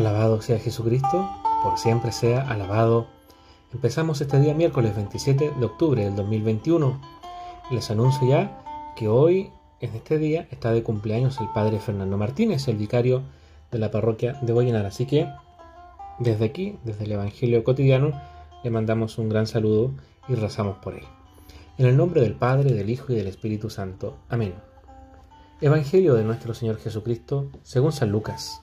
Alabado sea Jesucristo, por siempre sea alabado. Empezamos este día miércoles 27 de octubre del 2021. Les anuncio ya que hoy, en este día, está de cumpleaños el padre Fernando Martínez, el vicario de la parroquia de Boyenar. Así que, desde aquí, desde el Evangelio cotidiano, le mandamos un gran saludo y rezamos por él. En el nombre del Padre, del Hijo y del Espíritu Santo. Amén. Evangelio de nuestro Señor Jesucristo, según San Lucas.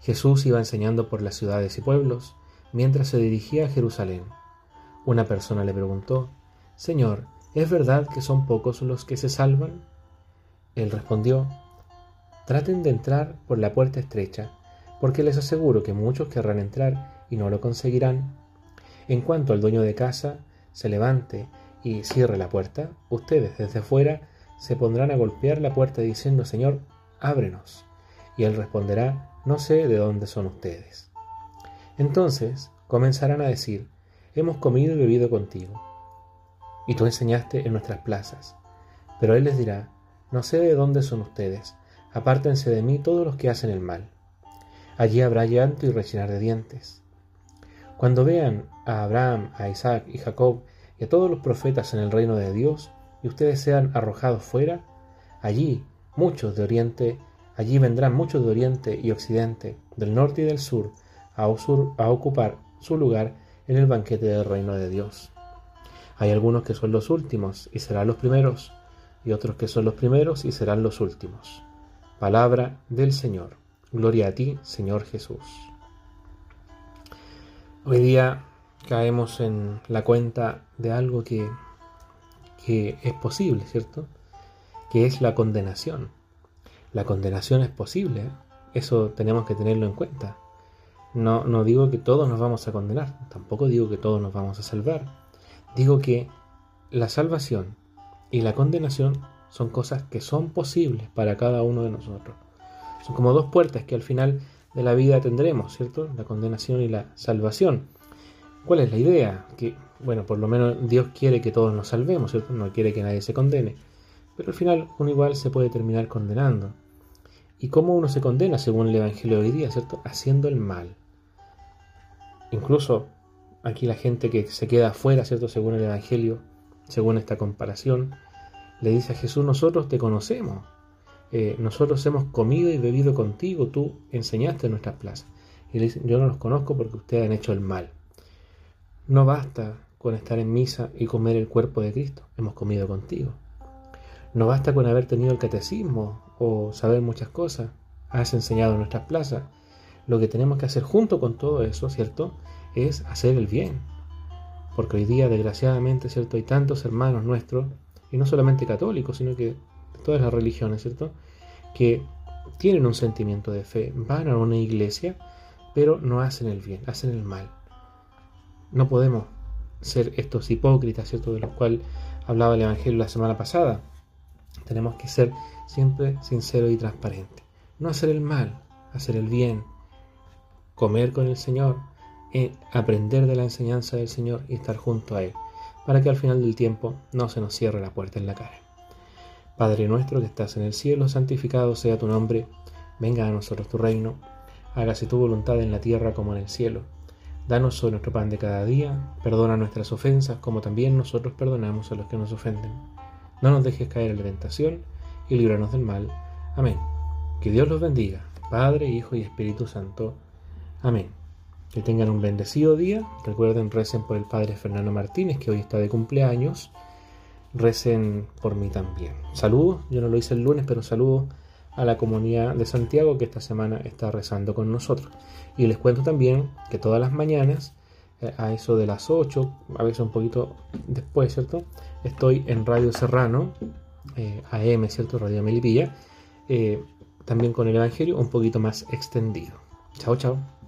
Jesús iba enseñando por las ciudades y pueblos mientras se dirigía a Jerusalén. Una persona le preguntó, Señor, ¿es verdad que son pocos los que se salvan? Él respondió, Traten de entrar por la puerta estrecha, porque les aseguro que muchos querrán entrar y no lo conseguirán. En cuanto al dueño de casa se levante y cierre la puerta, ustedes desde fuera se pondrán a golpear la puerta diciendo, Señor, ábrenos. Y él responderá, no sé de dónde son ustedes. Entonces comenzarán a decir, hemos comido y bebido contigo, y tú enseñaste en nuestras plazas. Pero él les dirá, no sé de dónde son ustedes, apártense de mí todos los que hacen el mal. Allí habrá llanto y rechinar de dientes. Cuando vean a Abraham, a Isaac y Jacob y a todos los profetas en el reino de Dios, y ustedes sean arrojados fuera, allí muchos de Oriente Allí vendrán muchos de oriente y occidente, del norte y del sur, a, ocupar su lugar en el banquete del reino de Dios. Hay algunos que son los últimos y serán los primeros, y otros que son los primeros y serán los últimos. Palabra del Señor. Gloria a ti, Señor Jesús. Hoy día caemos en la cuenta de algo que, que es posible, ¿cierto? Que es la condenación. La condenación es posible, eso tenemos que tenerlo en cuenta. No, no digo que todos nos vamos a condenar, tampoco digo que todos nos vamos a salvar. Digo que la salvación y la condenación son cosas que son posibles para cada uno de nosotros. Son como dos puertas que al final de la vida tendremos, ¿cierto? La condenación y la salvación. ¿Cuál es la idea? Que, bueno, por lo menos Dios quiere que todos nos salvemos, ¿cierto? No quiere que nadie se condene. Pero al final uno igual se puede terminar condenando. ¿Y cómo uno se condena según el Evangelio hoy día, ¿cierto? Haciendo el mal. Incluso aquí la gente que se queda afuera, ¿cierto? Según el Evangelio, según esta comparación, le dice a Jesús, nosotros te conocemos, eh, nosotros hemos comido y bebido contigo, tú enseñaste en nuestras plazas. Y le dice, yo no los conozco porque ustedes han hecho el mal. No basta con estar en misa y comer el cuerpo de Cristo, hemos comido contigo. No basta con haber tenido el catecismo o saber muchas cosas. Has enseñado en nuestras plazas. Lo que tenemos que hacer junto con todo eso, ¿cierto? Es hacer el bien. Porque hoy día, desgraciadamente, ¿cierto? Hay tantos hermanos nuestros, y no solamente católicos, sino que de todas las religiones, ¿cierto? Que tienen un sentimiento de fe, van a una iglesia, pero no hacen el bien, hacen el mal. No podemos ser estos hipócritas, ¿cierto? De los cuales hablaba el Evangelio la semana pasada. Tenemos que ser siempre sincero y transparente. No hacer el mal, hacer el bien, comer con el Señor, eh, aprender de la enseñanza del Señor y estar junto a Él, para que al final del tiempo no se nos cierre la puerta en la cara. Padre nuestro que estás en el cielo, santificado sea tu nombre, venga a nosotros tu reino, hágase tu voluntad en la tierra como en el cielo. Danos hoy nuestro pan de cada día, perdona nuestras ofensas como también nosotros perdonamos a los que nos ofenden no nos dejes caer en la tentación y líbranos del mal. Amén. Que Dios los bendiga, Padre, Hijo y Espíritu Santo. Amén. Que tengan un bendecido día. Recuerden, recen por el Padre Fernando Martínez, que hoy está de cumpleaños. Recen por mí también. Saludos, yo no lo hice el lunes, pero saludos a la comunidad de Santiago que esta semana está rezando con nosotros. Y les cuento también que todas las mañanas a eso de las 8, a veces un poquito después, ¿cierto? Estoy en Radio Serrano, eh, AM, ¿cierto? Radio Melipilla, eh, también con el Evangelio un poquito más extendido. Chao, chao.